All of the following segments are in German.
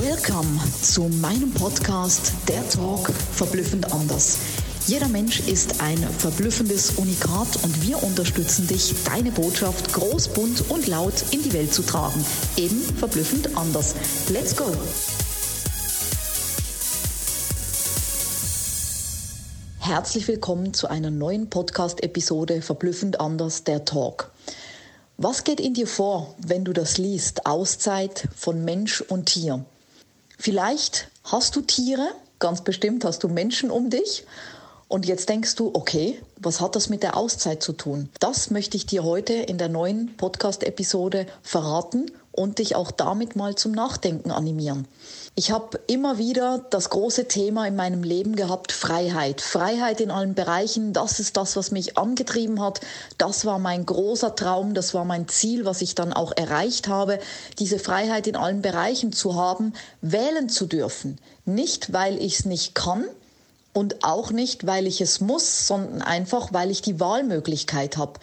Welcome zu meinem Podcast Der Talk verblüffend anders. Jeder Mensch ist ein verblüffendes Unikat und wir unterstützen dich, deine Botschaft groß, bunt und laut in die Welt zu tragen. Eben verblüffend anders. Let's go! Herzlich willkommen zu einer neuen Podcast-Episode Verblüffend anders, der Talk. Was geht in dir vor, wenn du das liest? Auszeit von Mensch und Tier. Vielleicht hast du Tiere, ganz bestimmt hast du Menschen um dich. Und jetzt denkst du, okay, was hat das mit der Auszeit zu tun? Das möchte ich dir heute in der neuen Podcast-Episode verraten und dich auch damit mal zum Nachdenken animieren. Ich habe immer wieder das große Thema in meinem Leben gehabt, Freiheit. Freiheit in allen Bereichen, das ist das, was mich angetrieben hat. Das war mein großer Traum, das war mein Ziel, was ich dann auch erreicht habe, diese Freiheit in allen Bereichen zu haben, wählen zu dürfen. Nicht, weil ich es nicht kann, und auch nicht, weil ich es muss, sondern einfach, weil ich die Wahlmöglichkeit habe.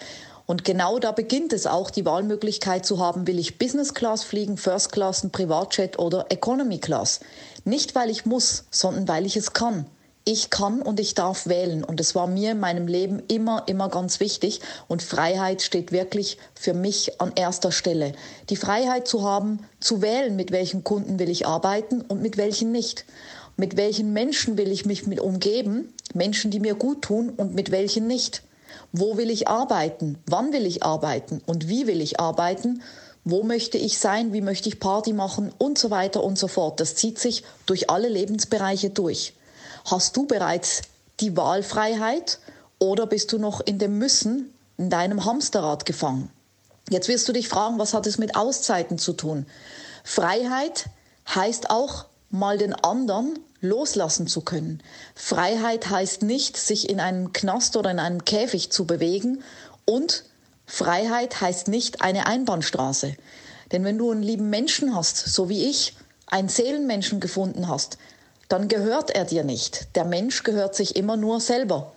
Und genau da beginnt es auch, die Wahlmöglichkeit zu haben, will ich Business Class fliegen, First Class, ein Privatjet oder Economy Class. Nicht, weil ich muss, sondern weil ich es kann. Ich kann und ich darf wählen. Und es war mir in meinem Leben immer, immer ganz wichtig. Und Freiheit steht wirklich für mich an erster Stelle. Die Freiheit zu haben, zu wählen, mit welchen Kunden will ich arbeiten und mit welchen nicht. Mit welchen Menschen will ich mich mit umgeben? Menschen, die mir gut tun und mit welchen nicht. Wo will ich arbeiten? Wann will ich arbeiten? Und wie will ich arbeiten? Wo möchte ich sein? Wie möchte ich Party machen? Und so weiter und so fort. Das zieht sich durch alle Lebensbereiche durch. Hast du bereits die Wahlfreiheit oder bist du noch in dem Müssen in deinem Hamsterrad gefangen? Jetzt wirst du dich fragen, was hat es mit Auszeiten zu tun? Freiheit heißt auch mal den anderen loslassen zu können. Freiheit heißt nicht, sich in einem Knast oder in einem Käfig zu bewegen und Freiheit heißt nicht eine Einbahnstraße. Denn wenn du einen lieben Menschen hast, so wie ich, einen Seelenmenschen gefunden hast, dann gehört er dir nicht. Der Mensch gehört sich immer nur selber.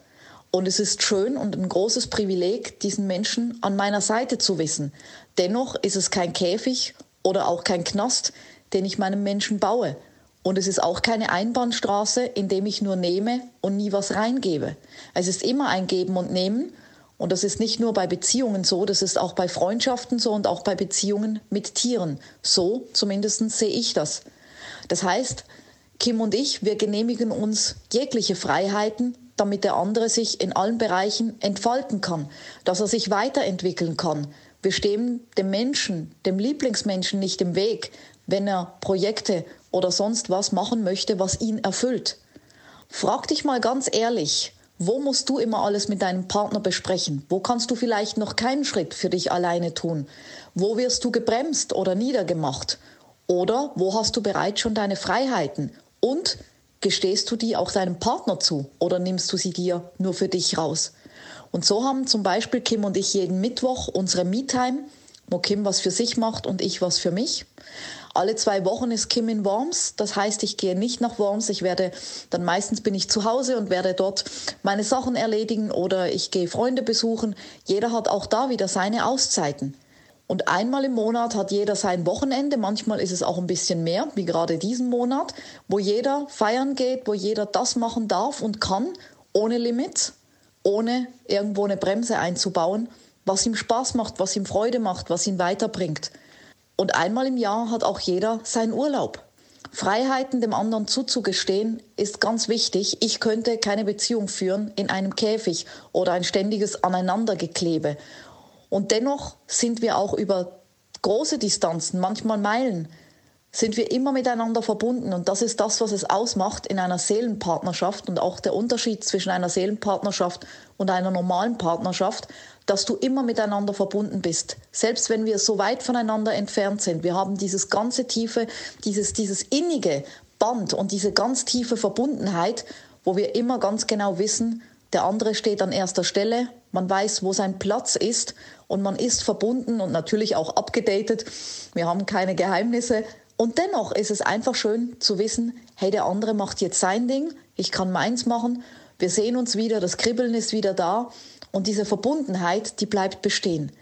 Und es ist schön und ein großes Privileg, diesen Menschen an meiner Seite zu wissen. Dennoch ist es kein Käfig oder auch kein Knast, den ich meinem Menschen baue, und es ist auch keine Einbahnstraße, in dem ich nur nehme und nie was reingebe. Es ist immer ein Geben und Nehmen. Und das ist nicht nur bei Beziehungen so, das ist auch bei Freundschaften so und auch bei Beziehungen mit Tieren. So zumindest sehe ich das. Das heißt, Kim und ich, wir genehmigen uns jegliche Freiheiten, damit der andere sich in allen Bereichen entfalten kann, dass er sich weiterentwickeln kann. Wir stehen dem Menschen, dem Lieblingsmenschen nicht im Weg, wenn er Projekte oder sonst was machen möchte, was ihn erfüllt. Frag dich mal ganz ehrlich, wo musst du immer alles mit deinem Partner besprechen? Wo kannst du vielleicht noch keinen Schritt für dich alleine tun? Wo wirst du gebremst oder niedergemacht? Oder wo hast du bereits schon deine Freiheiten? Und gestehst du die auch deinem Partner zu oder nimmst du sie dir nur für dich raus? Und so haben zum Beispiel Kim und ich jeden Mittwoch unsere Me-Time, wo Kim was für sich macht und ich was für mich. Alle zwei Wochen ist Kim in Worms. Das heißt, ich gehe nicht nach Worms. Ich werde, dann meistens bin ich zu Hause und werde dort meine Sachen erledigen oder ich gehe Freunde besuchen. Jeder hat auch da wieder seine Auszeiten. Und einmal im Monat hat jeder sein Wochenende. Manchmal ist es auch ein bisschen mehr, wie gerade diesen Monat, wo jeder feiern geht, wo jeder das machen darf und kann, ohne Limits, ohne irgendwo eine Bremse einzubauen, was ihm Spaß macht, was ihm Freude macht, was ihn weiterbringt. Und einmal im Jahr hat auch jeder seinen Urlaub. Freiheiten dem anderen zuzugestehen ist ganz wichtig. Ich könnte keine Beziehung führen in einem Käfig oder ein ständiges Aneinandergeklebe. Und dennoch sind wir auch über große Distanzen, manchmal Meilen, sind wir immer miteinander verbunden. Und das ist das, was es ausmacht in einer Seelenpartnerschaft und auch der Unterschied zwischen einer Seelenpartnerschaft und einer normalen Partnerschaft, dass du immer miteinander verbunden bist. Selbst wenn wir so weit voneinander entfernt sind. Wir haben dieses ganze tiefe, dieses, dieses innige Band und diese ganz tiefe Verbundenheit, wo wir immer ganz genau wissen, der andere steht an erster Stelle, man weiß, wo sein Platz ist und man ist verbunden und natürlich auch abgedatet. Wir haben keine Geheimnisse, und dennoch ist es einfach schön zu wissen, hey, der andere macht jetzt sein Ding, ich kann meins machen, wir sehen uns wieder, das Kribbeln ist wieder da und diese Verbundenheit, die bleibt bestehen.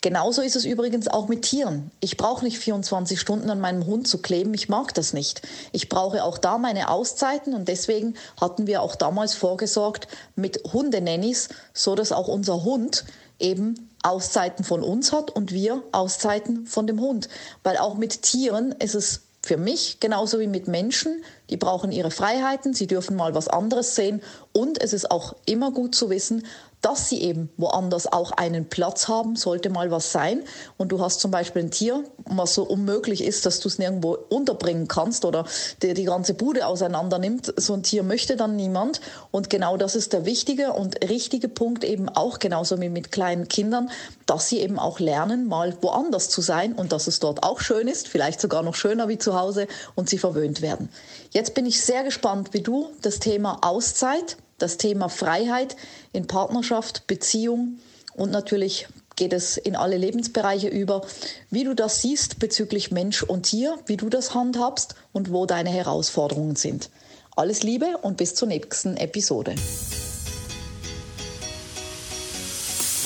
Genauso ist es übrigens auch mit Tieren. Ich brauche nicht 24 Stunden an meinem Hund zu kleben, ich mag das nicht. Ich brauche auch da meine Auszeiten und deswegen hatten wir auch damals vorgesorgt mit Hundenannies, so dass auch unser Hund eben Auszeiten von uns hat und wir Auszeiten von dem Hund. Weil auch mit Tieren ist es für mich genauso wie mit Menschen. Die brauchen ihre Freiheiten, sie dürfen mal was anderes sehen und es ist auch immer gut zu wissen, dass sie eben woanders auch einen Platz haben, sollte mal was sein. Und du hast zum Beispiel ein Tier, was so unmöglich ist, dass du es nirgendwo unterbringen kannst oder der die ganze Bude auseinander nimmt. So ein Tier möchte dann niemand. Und genau das ist der wichtige und richtige Punkt eben auch genauso wie mit kleinen Kindern, dass sie eben auch lernen, mal woanders zu sein und dass es dort auch schön ist, vielleicht sogar noch schöner wie zu Hause und sie verwöhnt werden. Jetzt bin ich sehr gespannt, wie du das Thema Auszeit das Thema Freiheit in Partnerschaft, Beziehung und natürlich geht es in alle Lebensbereiche über, wie du das siehst bezüglich Mensch und Tier, wie du das handhabst und wo deine Herausforderungen sind. Alles Liebe und bis zur nächsten Episode.